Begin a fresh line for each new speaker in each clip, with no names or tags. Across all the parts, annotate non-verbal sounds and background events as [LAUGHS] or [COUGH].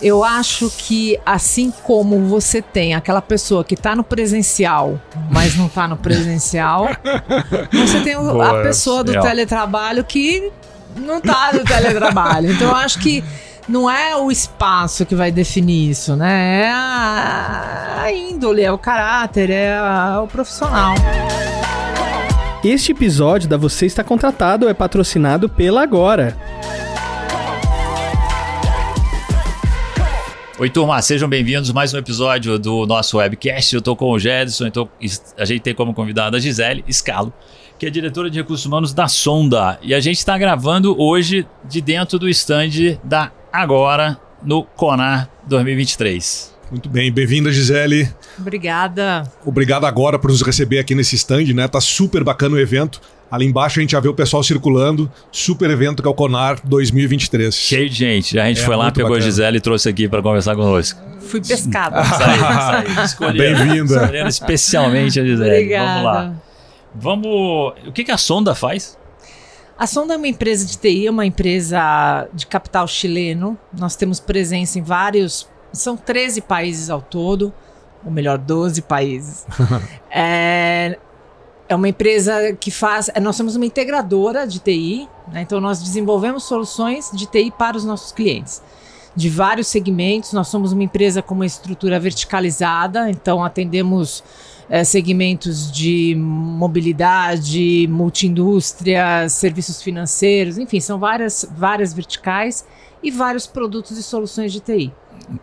Eu acho que assim como você tem aquela pessoa que está no presencial, mas não está no presencial, você tem o, a pessoa do teletrabalho que não está no teletrabalho. Então eu acho que não é o espaço que vai definir isso, né? É a, a índole, é o caráter, é a, o profissional.
Este episódio da Você Está Contratado é patrocinado pela Agora.
Oi, turma, sejam bem-vindos a mais um episódio do nosso webcast. Eu estou com o Gedson, então a gente tem como convidada a Gisele Scalo, que é diretora de recursos humanos da Sonda. E a gente está gravando hoje de dentro do stand da Agora no Conar 2023.
Muito bem, bem-vinda, Gisele.
Obrigada.
Obrigado agora por nos receber aqui nesse stand, né? Tá super bacana o evento. Ali embaixo a gente já vê o pessoal circulando. Super evento que é o Conar 2023.
Cheio de gente. A gente é, foi lá, pegou bacana. a Gisele e trouxe aqui para conversar conosco.
Fui pescada. [LAUGHS] [LAUGHS]
Bem-vinda.
Especialmente a Gisele. Obrigada. Vamos lá. Vamos. O que, que a Sonda faz?
A Sonda é uma empresa de TI, é uma empresa de capital chileno. Nós temos presença em vários. São 13 países ao todo, ou melhor, 12 países. [LAUGHS] é, é uma empresa que faz. Nós somos uma integradora de TI, né? então nós desenvolvemos soluções de TI para os nossos clientes. De vários segmentos, nós somos uma empresa com uma estrutura verticalizada, então atendemos é, segmentos de mobilidade, multiindústria, serviços financeiros, enfim, são várias, várias verticais e vários produtos e soluções de TI.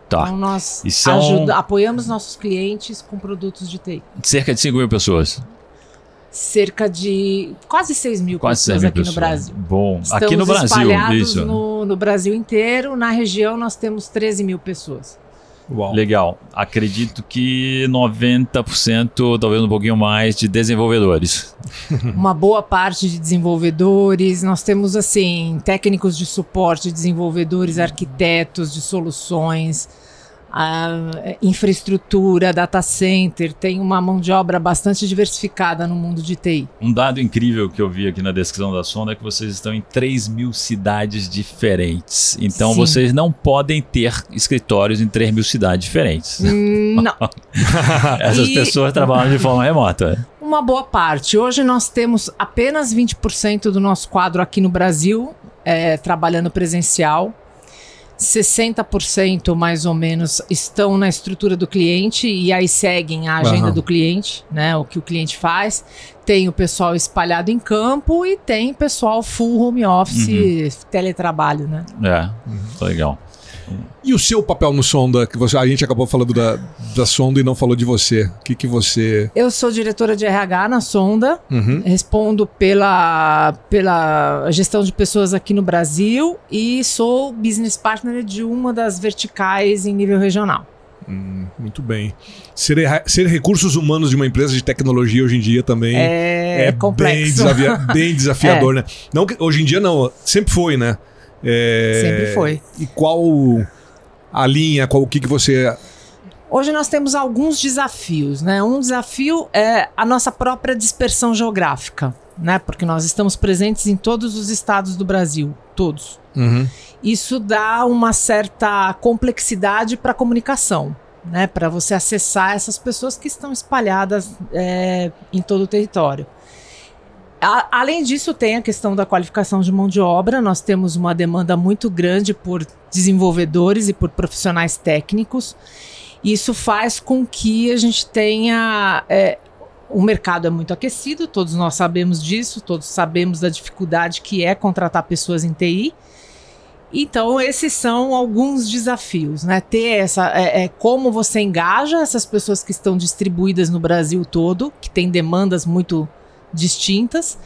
Tá. Então nós são... ajuda, apoiamos nossos clientes com produtos de TI.
Cerca de 5 mil pessoas
cerca de quase 6 mil quase pessoas 6 mil aqui pessoas. no Brasil.
Bom, Estamos aqui no Brasil,
espalhados isso. No, no Brasil inteiro. Na região nós temos 13 mil pessoas.
Uau. Legal. Acredito que 90%, talvez um pouquinho mais, de desenvolvedores. [LAUGHS]
Uma boa parte de desenvolvedores. Nós temos, assim, técnicos de suporte, desenvolvedores, arquitetos de soluções infraestrutura, data center, tem uma mão de obra bastante diversificada no mundo de TI.
Um dado incrível que eu vi aqui na descrição da sonda é que vocês estão em 3 mil cidades diferentes. Então Sim. vocês não podem ter escritórios em 3 mil cidades diferentes.
Hum, não. [LAUGHS]
Essas e... pessoas trabalham de forma remota.
Uma boa parte. Hoje nós temos apenas 20% do nosso quadro aqui no Brasil é, trabalhando presencial 60% mais ou menos estão na estrutura do cliente e aí seguem a agenda uhum. do cliente, né? O que o cliente faz. Tem o pessoal espalhado em campo e tem pessoal full home office, uhum. teletrabalho, né?
É, uhum. legal.
E o seu papel no Sonda? Que você, a gente acabou falando da, da Sonda e não falou de você. O que, que você.
Eu sou diretora de RH na Sonda. Uhum. Respondo pela, pela gestão de pessoas aqui no Brasil e sou business partner de uma das verticais em nível regional.
Hum, muito bem. Ser, ser, recursos humanos de uma empresa de tecnologia hoje em dia também
é, é
bem, desafia, bem [LAUGHS] desafiador, é. né? Não, hoje em dia não, sempre foi, né?
É, Sempre foi.
E qual a linha, qual o que, que você.
Hoje nós temos alguns desafios, né? Um desafio é a nossa própria dispersão geográfica, né? Porque nós estamos presentes em todos os estados do Brasil, todos. Uhum. Isso dá uma certa complexidade para a comunicação, né? Para você acessar essas pessoas que estão espalhadas é, em todo o território. A, além disso, tem a questão da qualificação de mão de obra. Nós temos uma demanda muito grande por desenvolvedores e por profissionais técnicos. Isso faz com que a gente tenha. É, o mercado é muito aquecido, todos nós sabemos disso, todos sabemos da dificuldade que é contratar pessoas em TI. Então, esses são alguns desafios, né? Ter essa. É, é, como você engaja essas pessoas que estão distribuídas no Brasil todo, que têm demandas muito distintas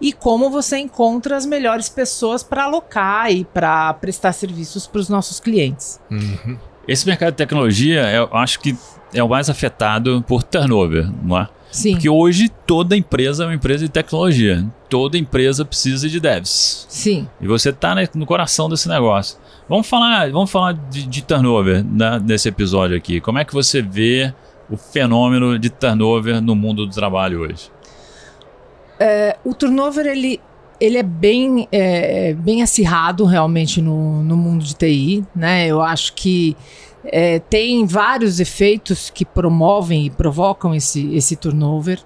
e como você encontra as melhores pessoas para alocar e para prestar serviços para os nossos clientes.
Uhum. Esse mercado de tecnologia, eu acho que é o mais afetado por turnover, não é?
Sim.
Porque hoje toda empresa é uma empresa de tecnologia. Toda empresa precisa de devs.
Sim.
E você está no coração desse negócio. Vamos falar, vamos falar de, de turnover né, nesse episódio aqui. Como é que você vê o fenômeno de turnover no mundo do trabalho hoje?
É, o turnover ele, ele é bem, é, bem acirrado realmente no, no mundo de TI, né? Eu acho que é, tem vários efeitos que promovem e provocam esse, esse turnover.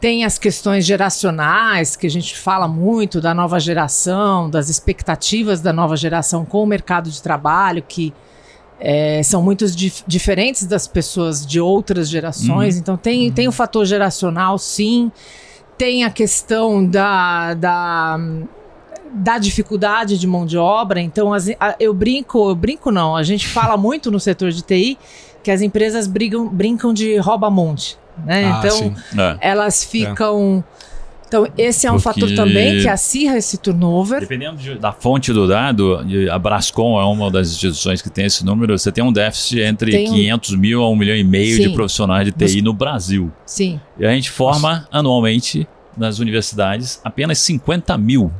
Tem as questões geracionais, que a gente fala muito da nova geração, das expectativas da nova geração com o mercado de trabalho, que é, são muito dif diferentes das pessoas de outras gerações. Uhum. Então, tem, tem o fator geracional, sim. Tem a questão da, da da dificuldade de mão de obra. Então, as, a, eu brinco, eu brinco não, a gente fala muito no setor de TI que as empresas brigam, brincam de rouba-monte. Né? Ah, então, é. elas ficam. É. Então, esse é um Porque... fator também que acirra esse turnover.
Dependendo de, da fonte do dado, a Brascom é uma das instituições que tem esse número, você tem um déficit entre tem 500 mil a 1 milhão e meio Sim. de profissionais de TI no Brasil.
Sim.
E a gente forma Nossa. anualmente nas universidades apenas 50 mil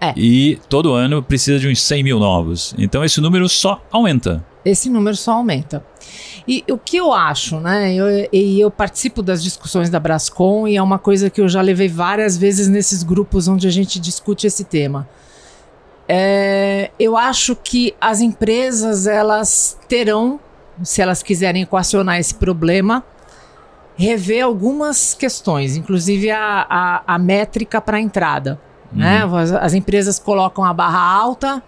é.
E todo ano precisa de uns 100 mil novos. Então esse número só aumenta.
Esse número só aumenta. E o que eu acho, né? Eu, eu participo das discussões da Brascom e é uma coisa que eu já levei várias vezes nesses grupos onde a gente discute esse tema. É, eu acho que as empresas elas terão, se elas quiserem equacionar esse problema, rever algumas questões, inclusive a, a, a métrica para a entrada. Né? Uhum. As, as empresas colocam a barra alta,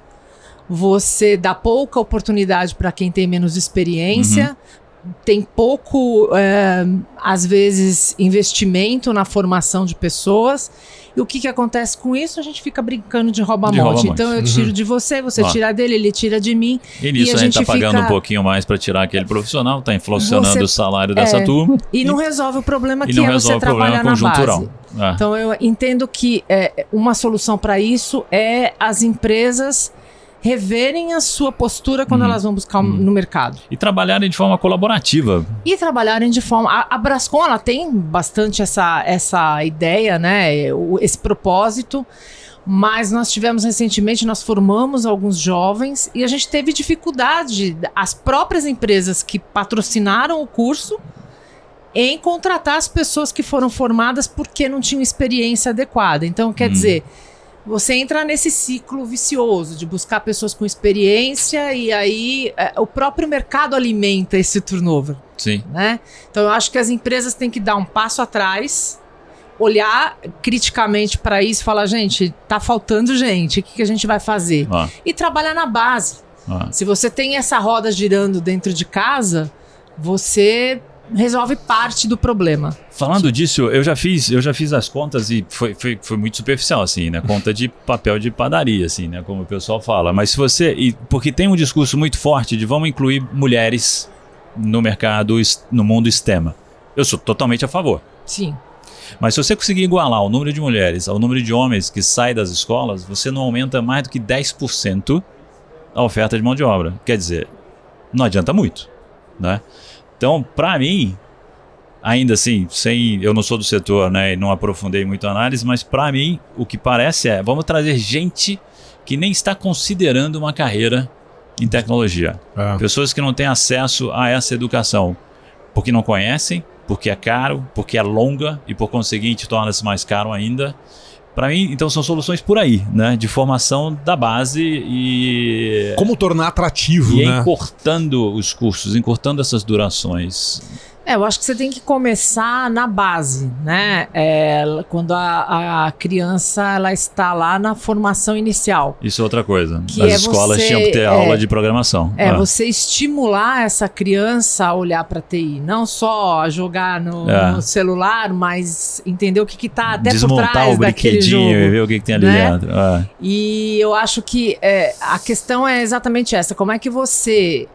você dá pouca oportunidade para quem tem menos experiência, uhum. tem pouco, é, às vezes, investimento na formação de pessoas. E o que, que acontece com isso? A gente fica brincando de rouba-monte. Rouba então eu tiro uhum. de você, você tira dele, ele tira de mim.
E nisso e a, a gente está pagando fica... um pouquinho mais para tirar aquele profissional, está inflacionando você... o salário dessa é, turma.
E não resolve o problema que é você trabalhar na base. É. Então eu entendo que é, uma solução para isso é as empresas reverem a sua postura quando uhum. elas vão buscar uhum. no mercado.
E trabalharem de forma colaborativa.
E trabalharem de forma. A, a Brascom ela tem bastante essa, essa ideia, né? Esse propósito. Mas nós tivemos recentemente, nós formamos alguns jovens e a gente teve dificuldade, as próprias empresas que patrocinaram o curso, em contratar as pessoas que foram formadas porque não tinham experiência adequada. Então, quer hum. dizer, você entra nesse ciclo vicioso de buscar pessoas com experiência e aí é, o próprio mercado alimenta esse turnover.
Sim.
Né? Então, eu acho que as empresas têm que dar um passo atrás, olhar criticamente para isso falar: gente, tá faltando gente, o que, que a gente vai fazer? Ah. E trabalhar na base. Ah. Se você tem essa roda girando dentro de casa, você resolve parte do problema.
Falando disso, eu já fiz, eu já fiz as contas e foi, foi, foi muito superficial, assim, né? Conta de papel de padaria, assim, né? Como o pessoal fala. Mas se você. E, porque tem um discurso muito forte de vamos incluir mulheres no mercado, no mundo STEM. Eu sou totalmente a favor.
Sim.
Mas se você conseguir igualar o número de mulheres ao número de homens que saem das escolas, você não aumenta mais do que 10% a oferta de mão de obra. Quer dizer, não adianta muito, né? Então, para mim, ainda assim, sem eu não sou do setor, né, e não aprofundei muito a análise, mas para mim o que parece é, vamos trazer gente que nem está considerando uma carreira em tecnologia. É. Pessoas que não têm acesso a essa educação, porque não conhecem, porque é caro, porque é longa e por conseguinte torna-se mais caro ainda. Para mim, então são soluções por aí, né? De formação da base e.
Como tornar atrativo,
e
né?
encurtando os cursos, encurtando essas durações.
É, eu acho que você tem que começar na base, né? É, quando a, a, criança ela está lá na formação inicial.
Isso é outra coisa. Que As é escolas você, tinham que ter é, aula de programação.
É, ah. você estimular essa criança a olhar para TI, não só jogar no, é. no, celular, mas entender o que está até
Desmontar
por trás
o brinquedinho e ver o que, que tem ali né? dentro. Ah.
E eu acho que é, a questão é exatamente essa: como é que você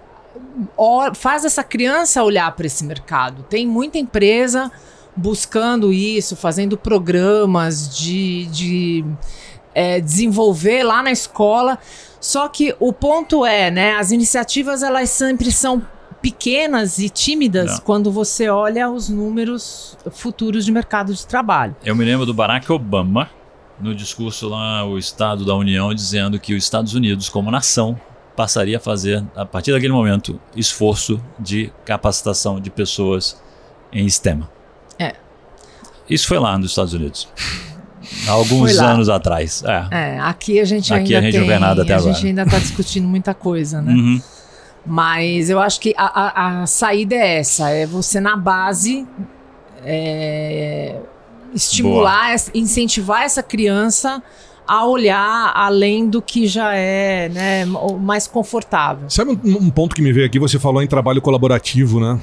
faz essa criança olhar para esse mercado. Tem muita empresa buscando isso, fazendo programas de, de é, desenvolver lá na escola. Só que o ponto é, né? As iniciativas elas sempre são pequenas e tímidas Não. quando você olha os números futuros de mercado de trabalho.
Eu me lembro do Barack Obama no discurso lá, o Estado da União, dizendo que os Estados Unidos, como nação, passaria a fazer, a partir daquele momento, esforço de capacitação de pessoas em STEM.
É.
Isso foi lá nos Estados Unidos. [LAUGHS] alguns anos atrás.
É. é. aqui a gente
aqui
ainda
a gente tem,
não
nada até
a
agora.
gente ainda está discutindo muita coisa, né? Uhum. Mas eu acho que a, a, a, saída é essa, é você na base é, estimular, Boa. incentivar essa criança a olhar além do que já é né, mais confortável.
Sabe um, um ponto que me veio aqui? Você falou em trabalho colaborativo, né?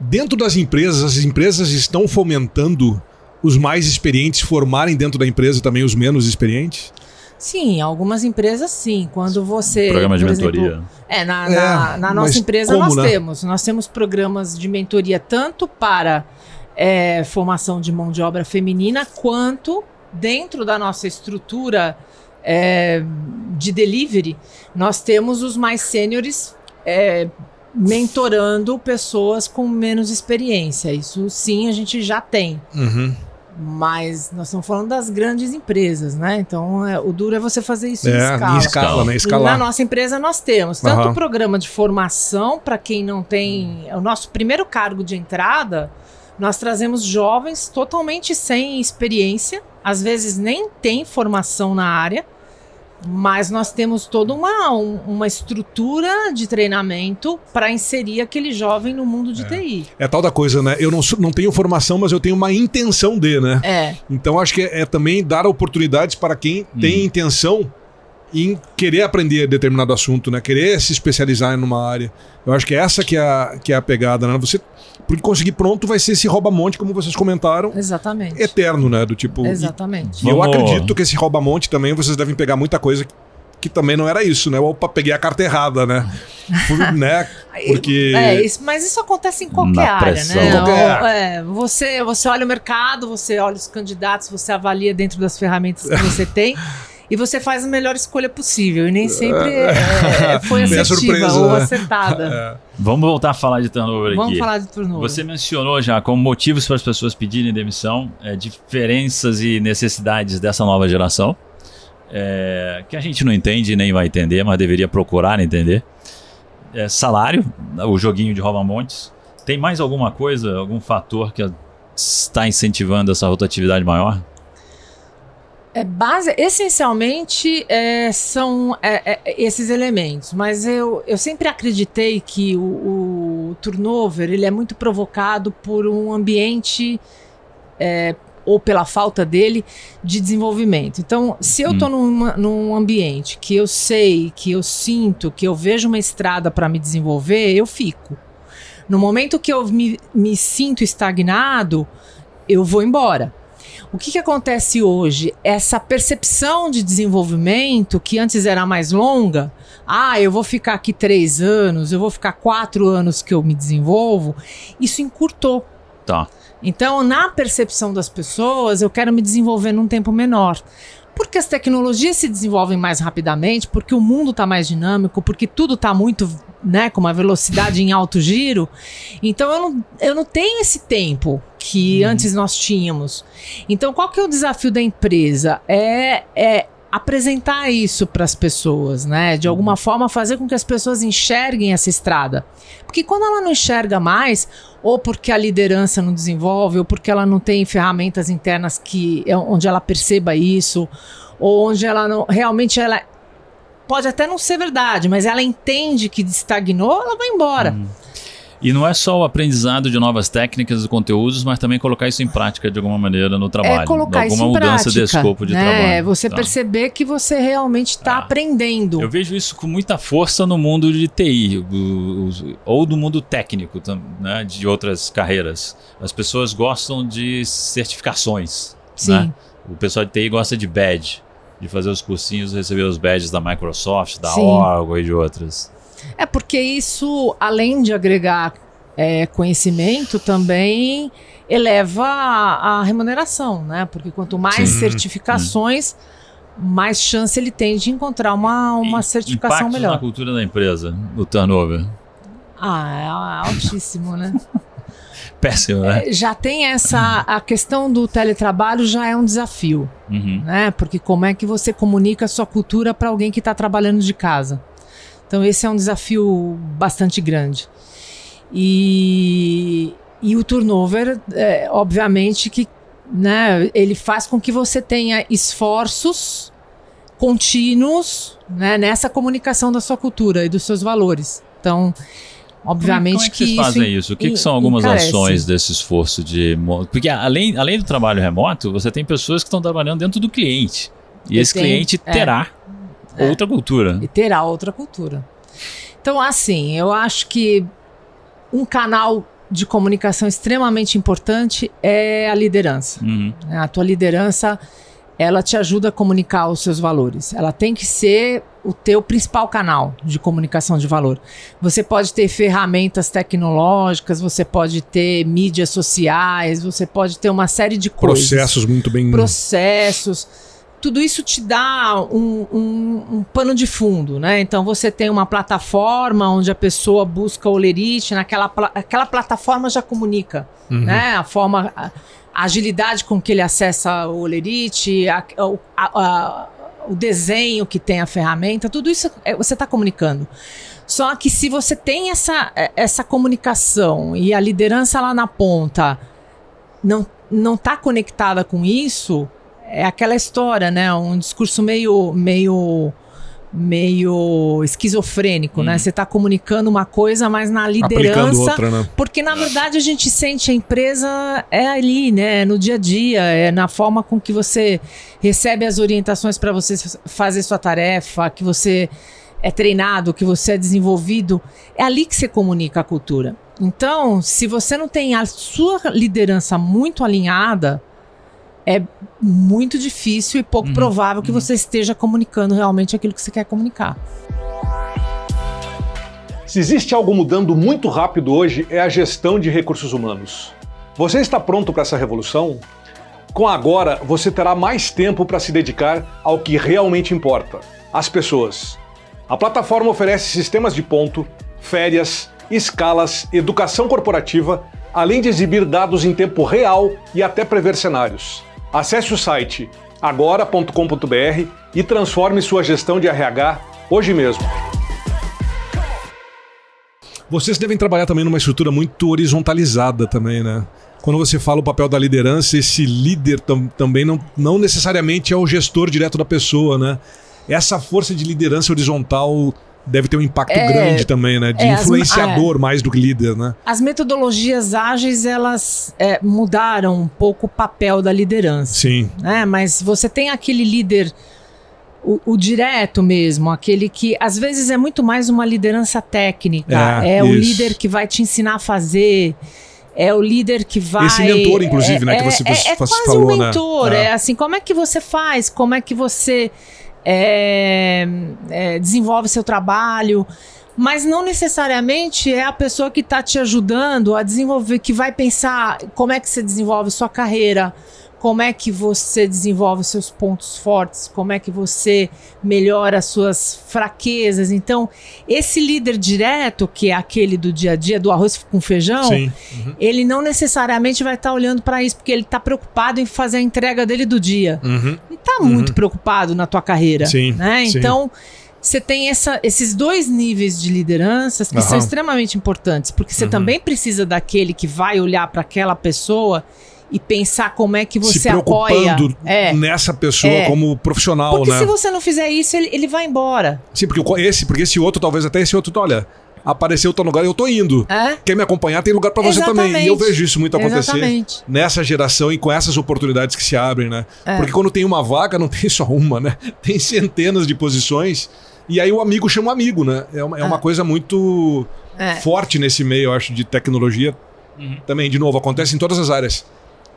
Dentro das empresas, as empresas estão fomentando os mais experientes formarem dentro da empresa também os menos experientes?
Sim, algumas empresas sim. Quando você.
Programa de mentoria.
Exemplo, é, na, é, na, na nossa empresa como, nós né? temos. Nós temos programas de mentoria tanto para é, formação de mão de obra feminina, quanto dentro da nossa estrutura é, de delivery, nós temos os mais sêniores é, mentorando pessoas com menos experiência. Isso sim a gente já tem. Uhum. Mas nós estamos falando das grandes empresas, né? Então, é, o duro é você fazer isso
é,
em escala. Em
escala, né? Escalar.
Na nossa empresa nós temos tanto o uhum. programa de formação para quem não tem... O nosso primeiro cargo de entrada, nós trazemos jovens totalmente sem experiência, às vezes nem tem formação na área, mas nós temos toda uma, uma estrutura de treinamento para inserir aquele jovem no mundo de
é.
TI.
É tal da coisa, né? Eu não, não tenho formação, mas eu tenho uma intenção de, né?
É.
Então acho que é, é também dar oportunidades para quem hum. tem intenção em querer aprender determinado assunto, né? Querer se especializar em uma área. Eu acho que é essa que é a, que é a pegada, né? Você porque conseguir pronto vai ser esse rouba-monte, como vocês comentaram.
Exatamente.
Eterno, né? Do tipo.
Exatamente.
E, e eu acredito que esse rouba-monte também vocês devem pegar muita coisa que também não era isso, né? Opa, peguei a carta errada, né? [LAUGHS] né? Porque.
É, isso, mas isso acontece em qualquer
Na
área,
pressão.
né?
Qualquer...
É, você, você olha o mercado, você olha os candidatos, você avalia dentro das ferramentas que você tem. [LAUGHS] e você faz a melhor escolha possível. E nem sempre é, é [LAUGHS] foi assertiva surpresa, ou né? acertada. [LAUGHS] É.
Vamos voltar a falar de turnover
Vamos
aqui.
Vamos falar de turnover.
Você mencionou já como motivos para as pessoas pedirem demissão, é, diferenças e necessidades dessa nova geração, é, que a gente não entende nem vai entender, mas deveria procurar entender. É, salário, o joguinho de rouba-montes. Tem mais alguma coisa, algum fator que está incentivando essa rotatividade maior?
É base, essencialmente é, são é, é, esses elementos, mas eu, eu sempre acreditei que o, o turnover ele é muito provocado por um ambiente é, ou pela falta dele de desenvolvimento. Então, se eu estou hum. num ambiente que eu sei, que eu sinto, que eu vejo uma estrada para me desenvolver, eu fico. No momento que eu me, me sinto estagnado, eu vou embora. O que, que acontece hoje? Essa percepção de desenvolvimento, que antes era mais longa, ah, eu vou ficar aqui três anos, eu vou ficar quatro anos que eu me desenvolvo, isso encurtou.
Tá.
Então, na percepção das pessoas, eu quero me desenvolver num tempo menor. Porque as tecnologias se desenvolvem mais rapidamente, porque o mundo está mais dinâmico, porque tudo está muito, né, com uma velocidade em alto giro. Então eu não, eu não tenho esse tempo que uhum. antes nós tínhamos. Então, qual que é o desafio da empresa? É, é apresentar isso para as pessoas, né? De alguma uhum. forma fazer com que as pessoas enxerguem essa estrada. Porque quando ela não enxerga mais, ou porque a liderança não desenvolve, ou porque ela não tem ferramentas internas que é onde ela perceba isso, ou onde ela não realmente ela pode até não ser verdade, mas ela entende que estagnou, ela vai embora. Uhum.
E não é só o aprendizado de novas técnicas e conteúdos, mas também colocar isso em prática de alguma maneira no trabalho.
É colocar
alguma
isso em
mudança
prática,
de escopo de
né?
trabalho.
É você tá. perceber que você realmente está ah. aprendendo.
Eu vejo isso com muita força no mundo de TI, ou do mundo técnico, né, de outras carreiras. As pessoas gostam de certificações.
Sim.
Né? O pessoal de TI gosta de badge, de fazer os cursinhos, receber os badges da Microsoft, da Sim. Oracle e de outras.
É porque isso, além de agregar é, conhecimento, também eleva a, a, remuneração, né? Porque quanto mais sim, certificações, mais chance ele tem de encontrar uma, uma certificação melhor.
na cultura da empresa, o turnover?
Ah, é altíssimo, né? [LAUGHS]
Péssimo, né?
É, já tem essa. A questão do teletrabalho já é um desafio, uhum. né? Porque como é que você comunica a sua cultura para alguém que está trabalhando de casa? Então, esse é um desafio bastante grande. E, e o turnover, é, obviamente, que né? Ele faz com que você tenha esforços contínuos né, nessa comunicação da sua cultura e dos seus valores. Então, obviamente
como é, como é que,
que
vocês
isso
fazem isso? O que, que são algumas
encarece.
ações desse esforço de... Porque além, além do trabalho remoto, você tem pessoas que estão trabalhando dentro do cliente. E
Eu
esse
tenho-
cliente terá
É.
outra cultura.
e terá outra cultura. Então, assim, eu acho que um canal de comunicação extremamente importante é a liderança.
Uhum.
né? A tua liderança, ela te ajuda a comunicar os seus valores. Ela tem que ser o teu principal canal de comunicação de valor. Você pode ter ferramentas tecnológicas, você pode ter mídias sociais, você pode ter uma série de coisas
Processos muito bem.
processos. Tudo isso te dá um, um- um pano de fundo, né? Então você tem uma plataforma onde a pessoa busca o lerite, naquela aquela plataforma já comunica,
Uhum.
né? A forma, a, a agilidade com que ele acessa o lerite, a- o- a- a- o desenho que tem a ferramenta, tudo isso é- você está comunicando. Só que se você tem essa, essa comunicação e a liderança lá na ponta não não está conectada com isso, é aquela história, né? Um discurso meio meio meio esquizofrênico, né? Você está comunicando uma coisa, mas na liderança
outra, né?
porque na verdade a gente sente a empresa é ali, né? No dia a dia, é na forma com que você recebe as orientações para você fazer sua tarefa, que você é treinado, que você é desenvolvido. É ali que você comunica a cultura. Então, se você não tem a sua liderança muito alinhada, é muito difícil e pouco
Uhum,
provável que você esteja comunicando realmente aquilo que você quer comunicar.
Se existe algo mudando muito rápido hoje, é a gestão de recursos humanos. Você está pronto para essa revolução? Com Agora, você terá mais tempo para se dedicar ao que realmente importa: as pessoas. A plataforma oferece sistemas de ponto, férias, escalas, educação corporativa, além de exibir dados em tempo real e até prever cenários. Acesse o site agora.com.br e transforme sua gestão de RH hoje mesmo.
Vocês devem trabalhar também numa estrutura muito horizontalizada também, né? Quando você fala o papel da liderança, esse líder tam- também não, não necessariamente é o gestor direto da pessoa, né? Essa força de liderança horizontal deve ter um impacto
É,
grande também, né? De
é, as-
influenciador mais do que líder, né?
As metodologias ágeis, elas é, mudaram um pouco o papel da liderança.
Sim.
né? Mas você tem aquele líder, o, o direto mesmo, aquele que às vezes é muito mais uma liderança técnica.
É,
É, o líder que vai te ensinar a fazer. É o líder que vai.
Esse mentor, inclusive,
é,
né, que você-
é,
você
é
quase falou,
um
né?
mentor.
É.
É. assim, como é que você faz? Como é que você é, é, desenvolve seu trabalho? Mas não necessariamente é a pessoa que está te ajudando a desenvolver, que vai pensar como é que você desenvolve sua carreira, como é que você desenvolve seus pontos fortes, como é que você melhora as suas fraquezas. Então, esse líder direto, que é aquele do dia a dia, do arroz com feijão,
Sim.
ele não necessariamente vai estar olhando para isso, porque ele está preocupado em fazer a entrega dele do dia.
Uhum.
Não está muito preocupado na tua carreira.
Sim,
né?
sim.
Então, você tem essa- esses dois níveis de lideranças que são extremamente importantes, porque você
Uhum.
também precisa daquele que vai olhar para aquela pessoa e pensar como é que
Se
você apoia.
preocupando
É.
nessa pessoa
É.
como profissional,
Porque
né?
se você não fizer isso, ele, ele vai embora.
Sim, porque o- esse, porque esse outro, talvez até esse outro, olha, apareceu tal lugar, eu tô indo.
É?
Quer me acompanhar, tem lugar pra você também.
Exatamente.
E eu vejo isso muito acontecer
Exatamente.
nessa geração e com essas oportunidades que se abrem, né?
É.
Porque quando tem uma vaga, não tem [LAUGHS] só uma, né? Tem centenas de posições. E aí o amigo chama o amigo, né? É uma, é uma
É.
coisa muito
É.
forte nesse meio, eu acho, de tecnologia.
Uhum.
Também, de novo, acontece em todas as áreas.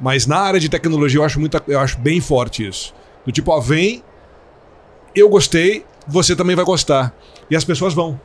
Mas na área de tecnologia eu acho, muito, eu acho bem forte isso. Do tipo, ó, vem, eu gostei, você também vai gostar. E as pessoas vão.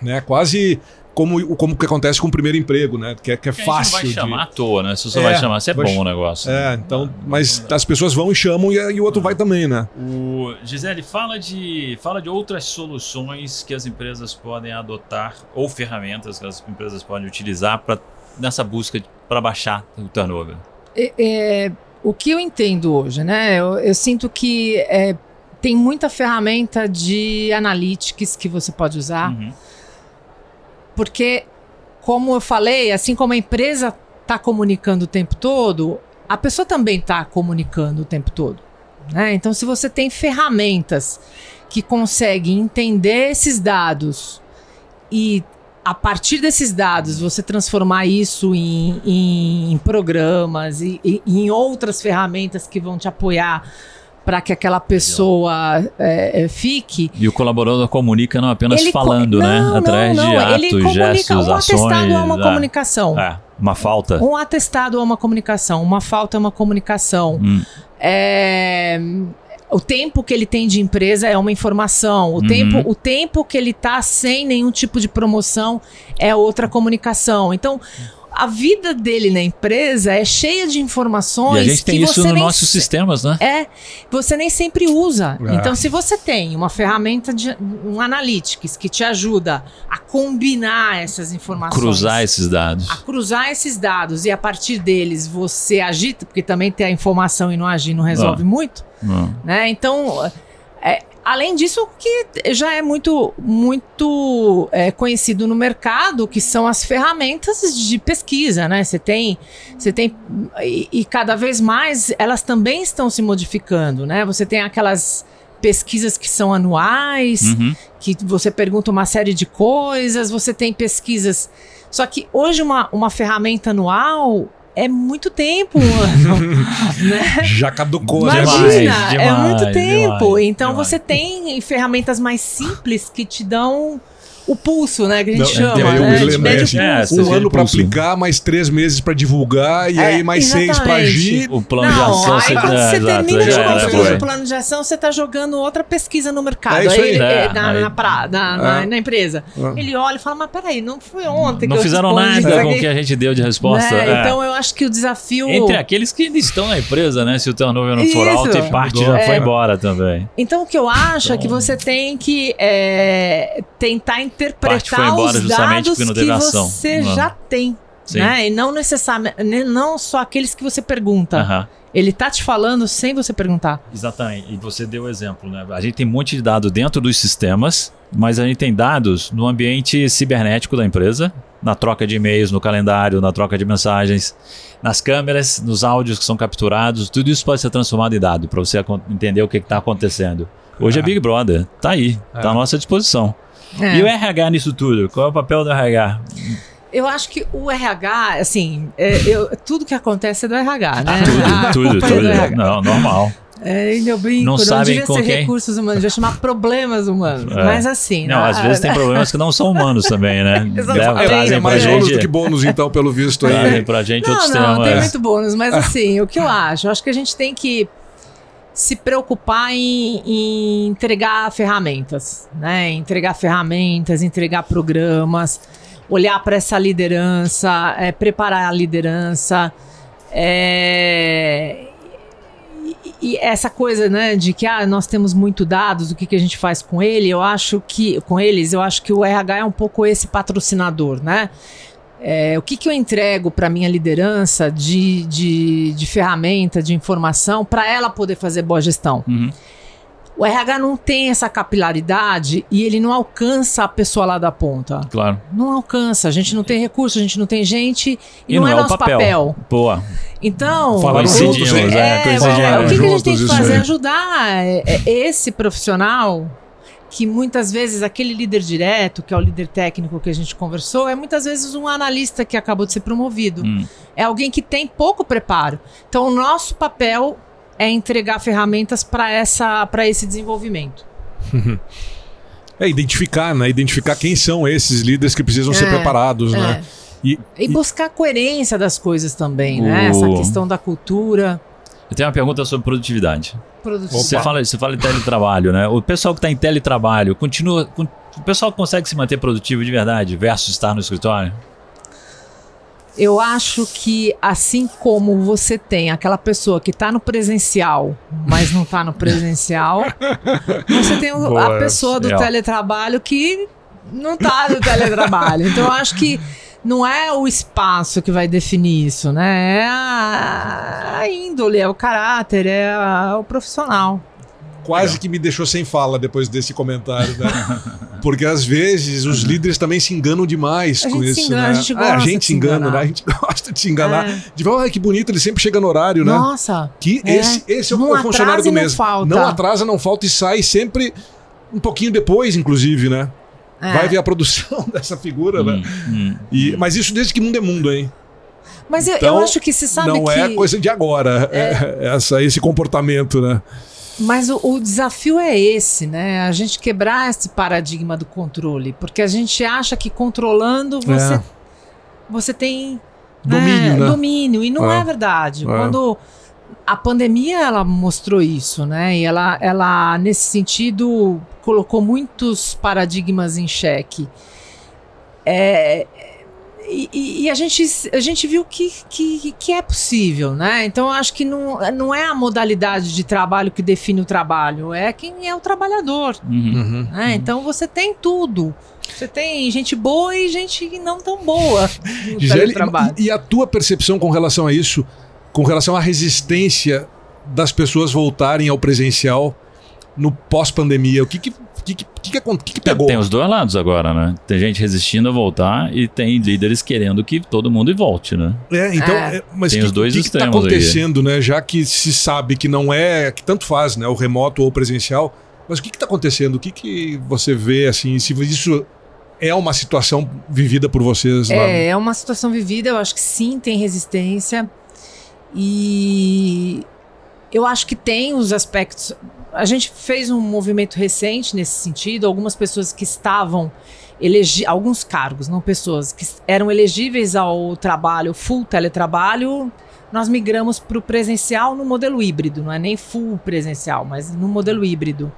Né? Quase como, como que acontece com o primeiro emprego, né? Que é, que é fácil.
não vai
de-
chamar à toa, né? Se você
É,
vai chamar, se é bom
ch-
o negócio.
É, então, mas as pessoas vão e chamam e, e o outro vai também, né?
O Gisele, fala de, fala de outras soluções que as empresas podem adotar ou ferramentas que as empresas podem utilizar para nessa busca para baixar o turnover.
É, é, o que eu entendo hoje, né? Eu, eu sinto que é, tem muita ferramenta de analytics que você pode usar,
Uhum.
porque, como eu falei, assim como a empresa está comunicando o tempo todo, a pessoa também está comunicando o tempo todo. Né? Então, se você tem ferramentas que conseguem entender esses dados e a partir desses dados você transformar isso em, em, em programas e, e, em outras ferramentas que vão te apoiar para que aquela pessoa é, é, fique.
E o colaborador comunica não apenas ele falando, né? não, né? Através não, não. de atos, ele gestos, um ações.
Um atestado é uma é. comunicação.
É, uma falta.
Um atestado é uma comunicação. Uma falta é uma comunicação. Hum. É, o tempo que ele tem de empresa é uma informação. O, uhum. tempo, o tempo que ele está sem nenhum tipo de promoção é outra comunicação. Então a vida dele na empresa é cheia de informações.
E a gente tem
que
isso nos nossos sistemas, né?
É, você nem sempre usa. É. Então, se você tem uma ferramenta de um analytics que te ajuda a combinar essas informações,
cruzar esses dados,
a cruzar esses dados e a partir deles você agita, porque também ter a informação e não agir não resolve muito, não. né? Então, é, Além disso, que já é muito, muito é, conhecido no mercado, que são as ferramentas de pesquisa, né? Você tem, você tem e, e, cada vez mais elas também estão se modificando, né? Você tem aquelas pesquisas que são anuais, uhum. que você pergunta uma série de coisas, você tem pesquisas. Só que hoje uma, uma ferramenta anual é muito tempo [LAUGHS] né?
Já caducou,
né? Imagina, demais, é muito tempo. Demais, então demais. você tem ferramentas mais simples que te dão o pulso, né? Que a gente não, chama. É, né?
Mede assim, é, um ano para aplicar, mais três meses para divulgar e é, aí mais exatamente. seis para agir.
O plano não, de ação.
Aí quando você termina de construir o plano de ação, você está jogando outra pesquisa no mercado. É isso aí, aí, é, na, na, pra, na, na, é. na, empresa. É. Ele olha e fala, mas peraí, não foi ontem
Não
que
fizeram nada com o que a gente deu de resposta.
Né? Então eu acho que o desafio...
Entre aqueles que ainda estão na empresa, né? Se o turnover não for alto e parte já foi embora também.
Então o que eu acho é que então- você tem que tentar interpretar embora os não teve ação. você uhum. já tem. Né? E não necessariamente, não só aqueles que você pergunta. Uhum. Ele tá te falando sem você perguntar.
Exatamente. E você deu o exemplo, né? A gente tem um monte de dados dentro dos sistemas, mas a gente tem dados no ambiente cibernético da empresa, na troca de e-mails, no calendário, na troca de mensagens, nas câmeras, nos áudios que são capturados. Tudo isso pode ser transformado em dado para você entender o que está acontecendo. Hoje é. é Big Brother, tá aí, é. tá à nossa disposição. É. E o RH nisso tudo? Qual é o papel do RH?
Eu acho que o RH, assim, é, eu, tudo que acontece é do RH, né?
Ah, tudo, tudo, tudo. É não, normal.
É, eu brinco, não, não sabem devia com ser quem? recursos humanos, devia chamar problemas humanos. É. Mas assim.
Não, às vezes tem problemas que não são humanos também, né? [LAUGHS]
Exatamente. É, mais ônus do que bônus, então, pelo visto aí.
Trazem pra gente
não,
outros
não,
temas.
Não, tem muito bônus, mas [LAUGHS] assim, o que eu acho? Eu acho que a gente tem que se preocupar em, em, entregar ferramentas, né? Entregar ferramentas, entregar programas, olhar para essa liderança, é, preparar a liderança. É, e, e, essa coisa, né, de que ah, nós temos muito dados, o que, que a gente faz com ele? Eu acho que com eles, eu acho que o RH é um pouco esse patrocinador, né? É, o que, que eu entrego para minha liderança de, de, de ferramenta, de informação, para ela poder fazer boa gestão? Uhum. O RH não tem essa capilaridade e ele não alcança a pessoa lá da ponta.
Claro.
Não alcança. A gente não tem recurso, a gente não tem gente e, e não, não, é, é nosso papel. papel.
Boa.
Então,
coincidimos, o, é, é,
é, o que, que, a gente tem que fazer? Ajudar é, é, esse profissional que muitas vezes aquele líder direto, que é o líder técnico que a gente conversou, é muitas vezes um analista que acabou de ser promovido. Hum. É alguém que tem pouco preparo. Então, o nosso papel é entregar ferramentas para essa para esse desenvolvimento. [LAUGHS]
É identificar, né? Identificar quem são esses líderes que precisam é, ser preparados, né? é. né?
E, e, buscar a coerência das coisas também, o... né? Essa questão da cultura.
Eu tenho uma pergunta sobre produtividade. Produtividade. Você fala, você fala em teletrabalho, né? O pessoal que está em teletrabalho, continua. O pessoal consegue se manter produtivo de verdade versus estar no escritório?
Eu acho que assim como você tem aquela pessoa que está no presencial, mas não está no presencial, [LAUGHS] você tem Boa, a pessoa do teletrabalho que não está no teletrabalho. Então eu acho que não é o espaço que vai definir isso, né? É a, a índole, é o caráter, é a, o profissional.
quase
Legal.
que me deixou sem fala depois desse comentário, né? [LAUGHS] Porque às vezes os líderes também se enganam demais
A
com
gente se
isso,
engana,
né?
a gente
Ah,
gosta
a
de
gente
se
se engana,
enganar.
né? A gente [LAUGHS] gosta de se enganar.
É.
De falar, ai, que bonito, ele sempre chega no horário, né?
Nossa.
Que
É.
esse, esse é o
Não
funcionário
atrasa
do
e não.
Não atrasa, não falta e sai sempre um pouquinho depois, inclusive, né?
É.
Vai ver a produção [LAUGHS] dessa figura, né?
Hum, hum.
E, mas isso desde que mundo é mundo, hein?
Mas eu,
Então,
eu acho que você sabe
não
que.
é coisa de agora, é essa, esse comportamento, né?
Mas o, o desafio é esse, né? A gente quebrar esse paradigma do controle. Porque a gente acha que controlando você,
É.
você tem
Domínio, né?
domínio. E não
É.
é, verdade.
É.
Quando a pandemia ela mostrou isso, né? E ela, ela, nesse sentido, colocou muitos paradigmas em xeque. É, e, e- a, gente, a gente viu que, que, que é possível, né? Então eu acho que não, não é a modalidade de trabalho que define o trabalho, é quem é o trabalhador.
Uhum.
né? Então você tem tudo. Você tem gente boa e gente não tão boa [LAUGHS] no
Gisele,
teletrabalho.
e, e a tua percepção com relação a isso, com relação à resistência das pessoas voltarem ao presencial no pós-pandemia? O que que, que, que, que, que, que que pegou?
Tem os dois lados agora, né? Tem gente resistindo a voltar e tem líderes querendo que todo mundo volte, né?
É, então,
É.
é, mas
Tem
que,
os dois
que, que tá
extremos aí.
acontecendo, né? Já que se sabe que não é, que tanto faz, né? O remoto ou o presencial. Mas o que está acontecendo? O que, que você vê, assim, se isso é uma situação vivida por vocês lá?
É, é uma situação vivida, eu acho que sim, tem resistência. E eu acho que tem os aspectos. A gente fez um movimento recente nesse sentido, algumas pessoas que estavam elegi alguns cargos, não pessoas que eram elegíveis ao trabalho full teletrabalho, nós migramos para o presencial no modelo híbrido, não é nem full presencial, mas no modelo híbrido.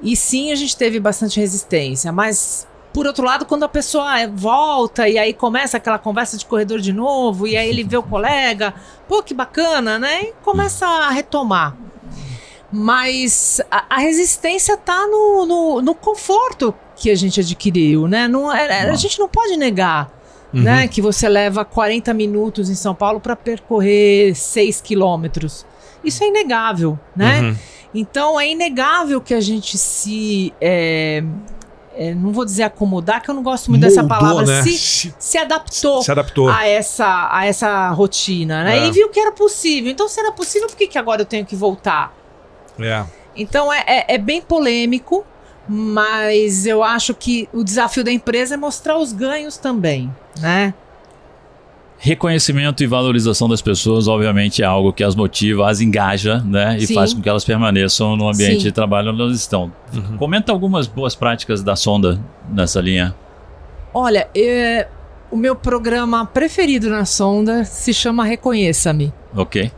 E sim, a gente teve bastante resistência, mas por outro lado, quando a pessoa volta e aí começa aquela conversa de corredor de novo, e aí ele vê o colega, pô, que bacana, né? E começa a retomar. Mas a, a resistência tá no, no, no conforto que a gente adquiriu, né? Não, é- a gente não pode negar.
Uhum.
Né, que você leva 40 minutos em São Paulo para percorrer 6 quilômetros. Isso é inegável, né?
Uhum.
Então é inegável que a gente se. é, é, não vou dizer acomodar, que eu não gosto muito dessa
Moldou,
palavra.
né?
Se,
Se,
se adaptou
se adaptou.
a essa, a essa rotina, né?
É.
E viu que era possível. Então, se era possível, por que, que agora eu tenho que voltar?
É.
Então é, é, é bem polêmico, mas eu acho que o desafio da empresa é mostrar os ganhos também, né?
Reconhecimento e valorização das pessoas, obviamente, é algo que as motiva, as engaja, né? E
Sim.
faz com que elas permaneçam no ambiente
Sim.
de trabalho onde elas estão. Comenta algumas boas práticas da sonda nessa linha.
Olha, é, o meu programa preferido na Sonda se chama Reconheça-me.
Ok?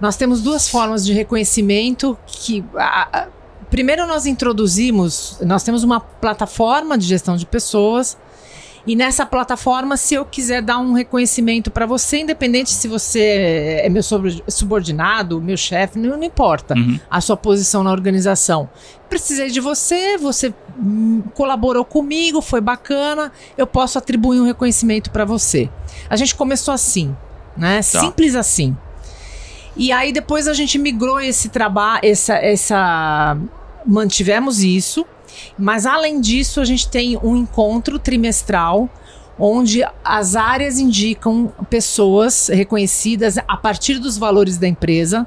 Nós temos duas formas de reconhecimento que a- a- primeiro nós introduzimos, nós temos uma plataforma de gestão de pessoas e nessa plataforma, se eu quiser dar um reconhecimento para você, independente se você é meu subordinado, meu chefe, não, não importa
Uhum.
a sua posição na organização. Precisei de você, você colaborou comigo, foi bacana, eu posso atribuir um reconhecimento para você. A gente começou assim, né? Simples assim. E aí depois a gente migrou esse trabalho, essa, essa mantivemos isso, mas além disso a gente tem um encontro trimestral onde as áreas indicam pessoas reconhecidas a partir dos valores da empresa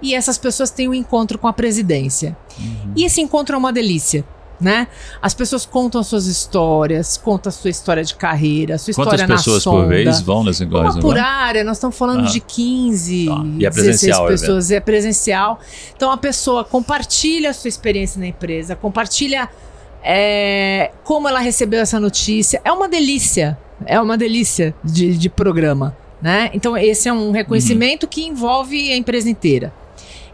e essas pessoas têm um encontro com a presidência. E esse encontro é uma delícia. Né? As pessoas contam suas histórias, contam a sua história de carreira, a sua
Quantas
história
pessoas
na
por
sonda.
vez vão nesse
Uma
negócio?
por área, nós estamos falando
Ah.
de 15,
Tá. E é
16
presencial o
pessoas, é presencial. Então a pessoa compartilha a sua experiência na empresa, compartilha é, como ela recebeu essa notícia. É uma delícia, é uma delícia de, de programa. Né? Então esse é um reconhecimento que envolve a empresa inteira.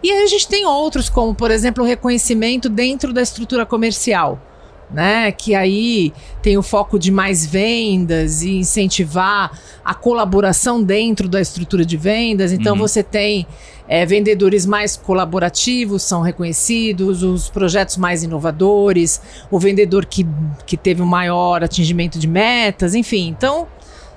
E aí a gente tem outros, como por exemplo o reconhecimento dentro da estrutura comercial. Né, que aí tem o foco de mais vendas e incentivar a colaboração dentro da estrutura de vendas. Então
Uhum.
você tem é, vendedores mais colaborativos, são reconhecidos, os projetos mais inovadores, o vendedor que, que teve um maior atingimento de metas, enfim. Então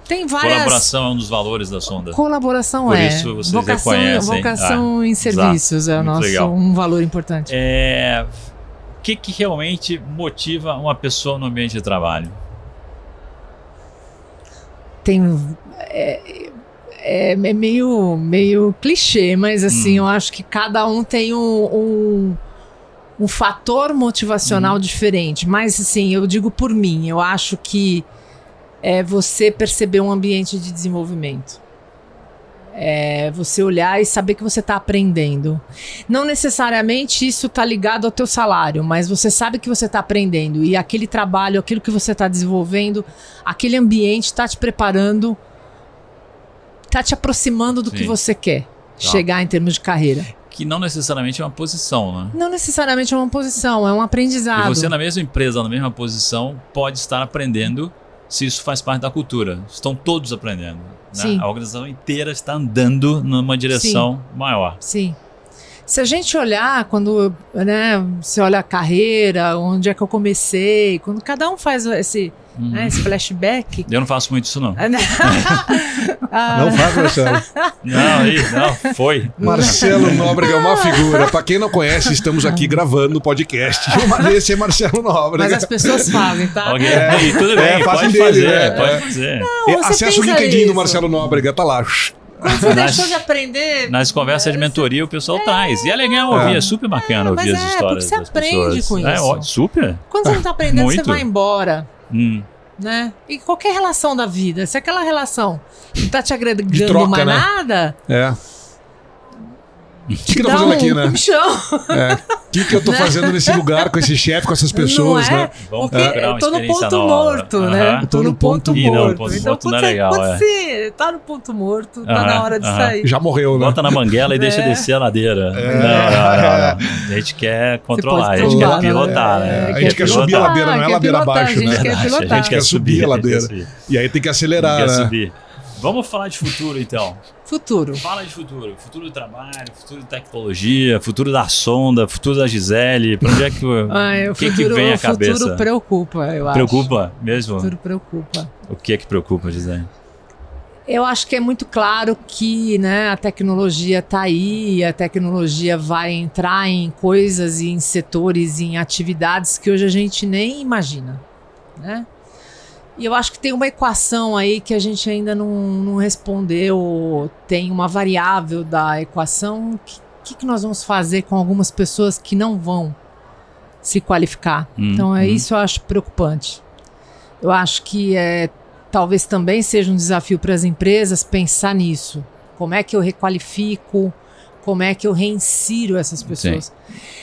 Tem várias.
Colaboração é um dos valores da sonda.
Colaboração
Por
é.
isso vocês
vocação,
reconhecem.
Vocação
Ah,
em serviços é o nosso
legal.
um valor importante.
É, o que, que realmente motiva uma pessoa no ambiente de trabalho?
Tem. É, é, é meio, meio clichê, mas assim,
Hum.
eu acho que cada um tem um, um, um fator motivacional
Uhum.
diferente. Mas assim, eu digo por mim, eu acho que é você perceber um ambiente de desenvolvimento. É você olhar e saber que você está aprendendo. Não necessariamente isso está ligado ao teu salário, mas você sabe que você está aprendendo e aquele trabalho, aquilo que você está desenvolvendo, aquele ambiente está te preparando, está te aproximando do
Sim.
que você quer
Tá.
chegar em termos de carreira.
Que não necessariamente é uma posição, né?
Não necessariamente é uma posição, é um aprendizado.
E você na mesma empresa, na mesma posição, pode estar aprendendo se isso faz parte da cultura. Estão todos aprendendo. Né?
Sim.
A organização inteira está andando numa direção maior.
Sim. Se a gente olhar, quando né, você olha a carreira, onde é que eu comecei, quando cada um faz esse,
Uhum.
né, esse flashback.
Eu não faço muito isso, não. [LAUGHS]
Ah, [LAUGHS]
Não faz, Marcelo.
Não, aí, não, foi.
Marcelo Nóbrega é uma figura. Pra quem não conhece, estamos aqui gravando o podcast. [LAUGHS] Esse é Marcelo Nóbrega.
mas as pessoas fazem, tá?
Ok, aí, tudo bem,
É, fazem
pode
dele,
fazer,
né?
pode
É.
fazer.
Não, você
Acesse o LinkedIn do
nisso.
Marcelo Nóbrega, tá lá.
Quando você
Nas-
deixou de aprender.
Nas conversas de mentoria o pessoal traz. E é legal ouvir,
É.
é, super bacana
É, mas
ouvir as
é,
histórias
porque você
das
aprende
pessoas.
com
É,
isso.
ó, super.
Quando você não tá aprendendo, você
Muito.
vai embora.
Hum.
Né? E qualquer relação da vida, se aquela relação não tá te agregando
De troca,
mais
né?
nada,
É. O que, que eu tô fazendo
um
aqui, né? É. O que, que eu tô fazendo nesse lugar com esse chefe, com essas pessoas,
não é?
né?
Vamos
Porque eu tô no ponto
nova.
morto, né? Tô no ponto
não,
morto.
ponto
então,
morto
quando,
é
você,
legal,
quando
é.
você tá no ponto morto, tá na hora de sair.
Já morreu, né?
Bota na manguela e deixa
É.
descer a ladeira. Não, não, não, não. A gente quer controlar, a gente quer pilotar,
né?
né?
É,
a gente quer subir a ladeira, não é ladeira abaixo,
a gente
né?
A gente quer subir,
a ladeira. E aí tem que acelerar, né?
Vamos falar de futuro, então.
Futuro.
Fala de futuro. Futuro do trabalho, futuro de tecnologia, futuro da sonda, futuro da Gisele. Pra onde é que, [LAUGHS]
Ai,
o
o
que, que
futuro,
vem à
o futuro
cabeça?
preocupa, eu acho.
Preocupa mesmo?
O futuro preocupa.
O que é que preocupa, Gisele?
Eu acho que é muito claro que né, a tecnologia está aí, a tecnologia vai entrar em coisas e em setores, em atividades que hoje a gente nem imagina. Né? E eu acho que tem uma equação aí que a gente ainda não, não respondeu. Tem uma variável da equação. O que, que, nós vamos fazer com algumas pessoas que não vão se qualificar?
Hum,
então é
hum.
isso eu acho preocupante. Eu acho que é, talvez também seja um desafio para as empresas pensar nisso. Como é que eu requalifico? Como é que eu reinsiro essas pessoas?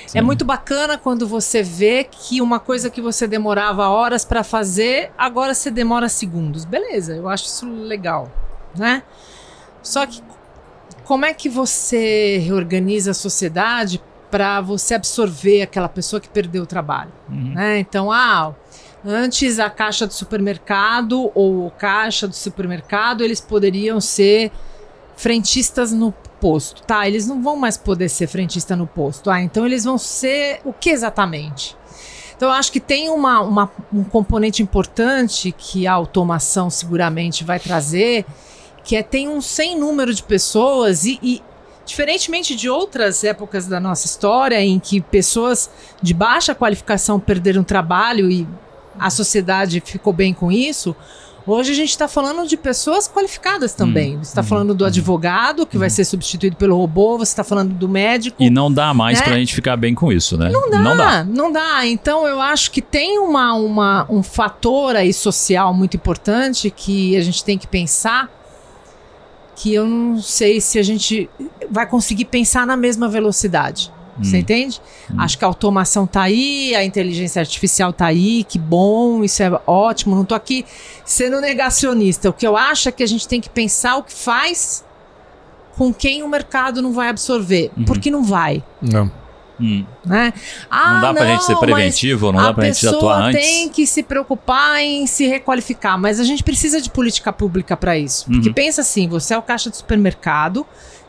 É
Sim.
muito bacana quando você vê que uma coisa que você demorava horas para fazer, agora você demora segundos. Beleza, eu acho isso legal, né? Só que como é que você reorganiza a sociedade para você absorver aquela pessoa que perdeu o trabalho?
Uhum.
né? Então, ah, antes a caixa do supermercado ou caixa do supermercado, eles poderiam ser frentistas no posto. Tá, eles não vão mais poder ser frentista no posto. Ah, então eles vão ser o que exatamente? Então, eu acho que tem uma, uma- um componente importante que a automação seguramente vai trazer, que é tem um sem número de pessoas e, e diferentemente de outras épocas da nossa história em que pessoas de baixa qualificação perderam trabalho e a sociedade ficou bem com isso. Hoje a gente está falando de pessoas qualificadas também.
Hum,
você está
hum,
falando do
hum.
advogado, que vai ser substituído pelo robô, você está falando do médico.
E não dá mais
Né?
pra gente ficar bem com isso, né? Não
dá, não dá. Então eu acho que tem uma, uma, um fator aí social muito importante que a gente tem que pensar que eu não sei se a gente vai conseguir pensar na mesma velocidade. Você
Hum.
entende? Acho que a automação tá aí, a inteligência artificial tá aí, que bom, isso é ótimo. Não tô aqui sendo negacionista. O que eu acho é que a gente tem que pensar o que faz com quem o mercado não vai absorver.
Uhum.
Porque não vai.
Não.
Hum.
Né? Ah,
Não dá pra gente ser preventivo, não
a
dá pra gente
pessoa
atuar antes.
tem que se preocupar em se requalificar, mas a gente precisa de política pública para isso. Porque
Uhum.
pensa assim, você é o caixa do supermercado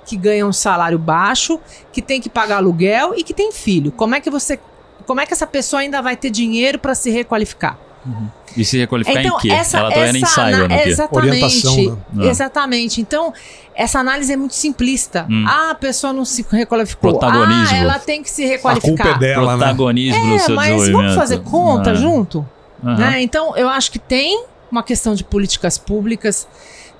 que ganha um salário baixo, que tem que pagar aluguel e que tem filho. Como é que você, como é que essa pessoa ainda vai ter dinheiro para se requalificar?
E se requalificar
Então,
em quê?
essa,
Ela tá
ana-
no quê?
Exatamente.
Orientação, né?
Ah.
Exatamente. Então, essa análise é muito simplista.
Hum.
Ah, a pessoa não se requalificou.
Protagonismo.
Ah, ela tem que se
A
requalificar.
culpa é dela, né?
Protagonismo no
É,
seu
mas vamos fazer conta
Ah.
junto?
Aham.
né? Então, eu acho que tem uma questão de políticas públicas,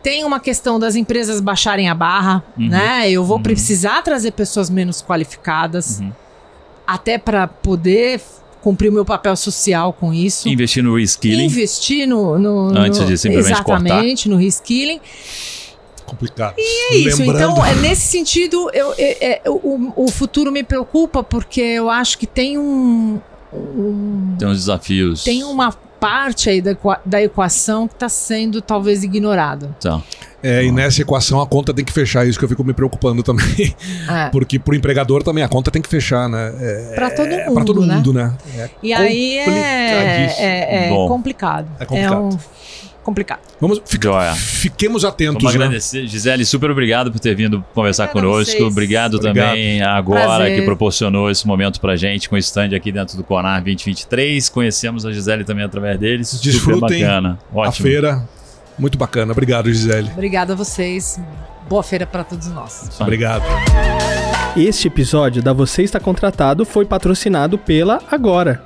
tem uma questão das empresas baixarem a barra,
Uhum.
né? Eu vou
Uhum.
precisar trazer pessoas menos qualificadas,
Uhum.
até para poder cumprir o meu papel social com isso.
Investir no reskilling.
Investir no, no-
Antes
no-
de simplesmente
exatamente no reskilling.
Complicado.
É isso. Então, é nesse sentido, eu, é- é, o, o futuro me preocupa porque eu acho que tem um, um-
Tem uns desafios.
tem uma parte aí da, da equação que está sendo talvez ignorada.
Tá.
É, e nessa equação a conta tem que fechar, isso que eu fico me preocupando também.
É, [LAUGHS]
Porque pro empregador também a conta tem que fechar, né? É,
para todo
é
mundo,
pra todo
né?
mundo, né? É
E aí é, é, é complicado.
É complicado.
um complicado.
Vamos, fica-
Joia.
fiquemos atentos,
Vamos
né?
agradecer. Gisele, super obrigado por ter vindo conversar
a
conosco. Obrigado,
Obrigado.
também agora
Prazer.
que proporcionou esse momento pra gente com o stand aqui dentro do Conar 2023. Conhecemos a Gisele também através deles. Super
Desfrutem
bacana.
A
Ótimo.
feira, muito bacana. Obrigado, Gisele.
Obrigada a vocês. Boa feira para todos nós.
Obrigado.
Este episódio da Você Está Contratado foi patrocinado pela Agora.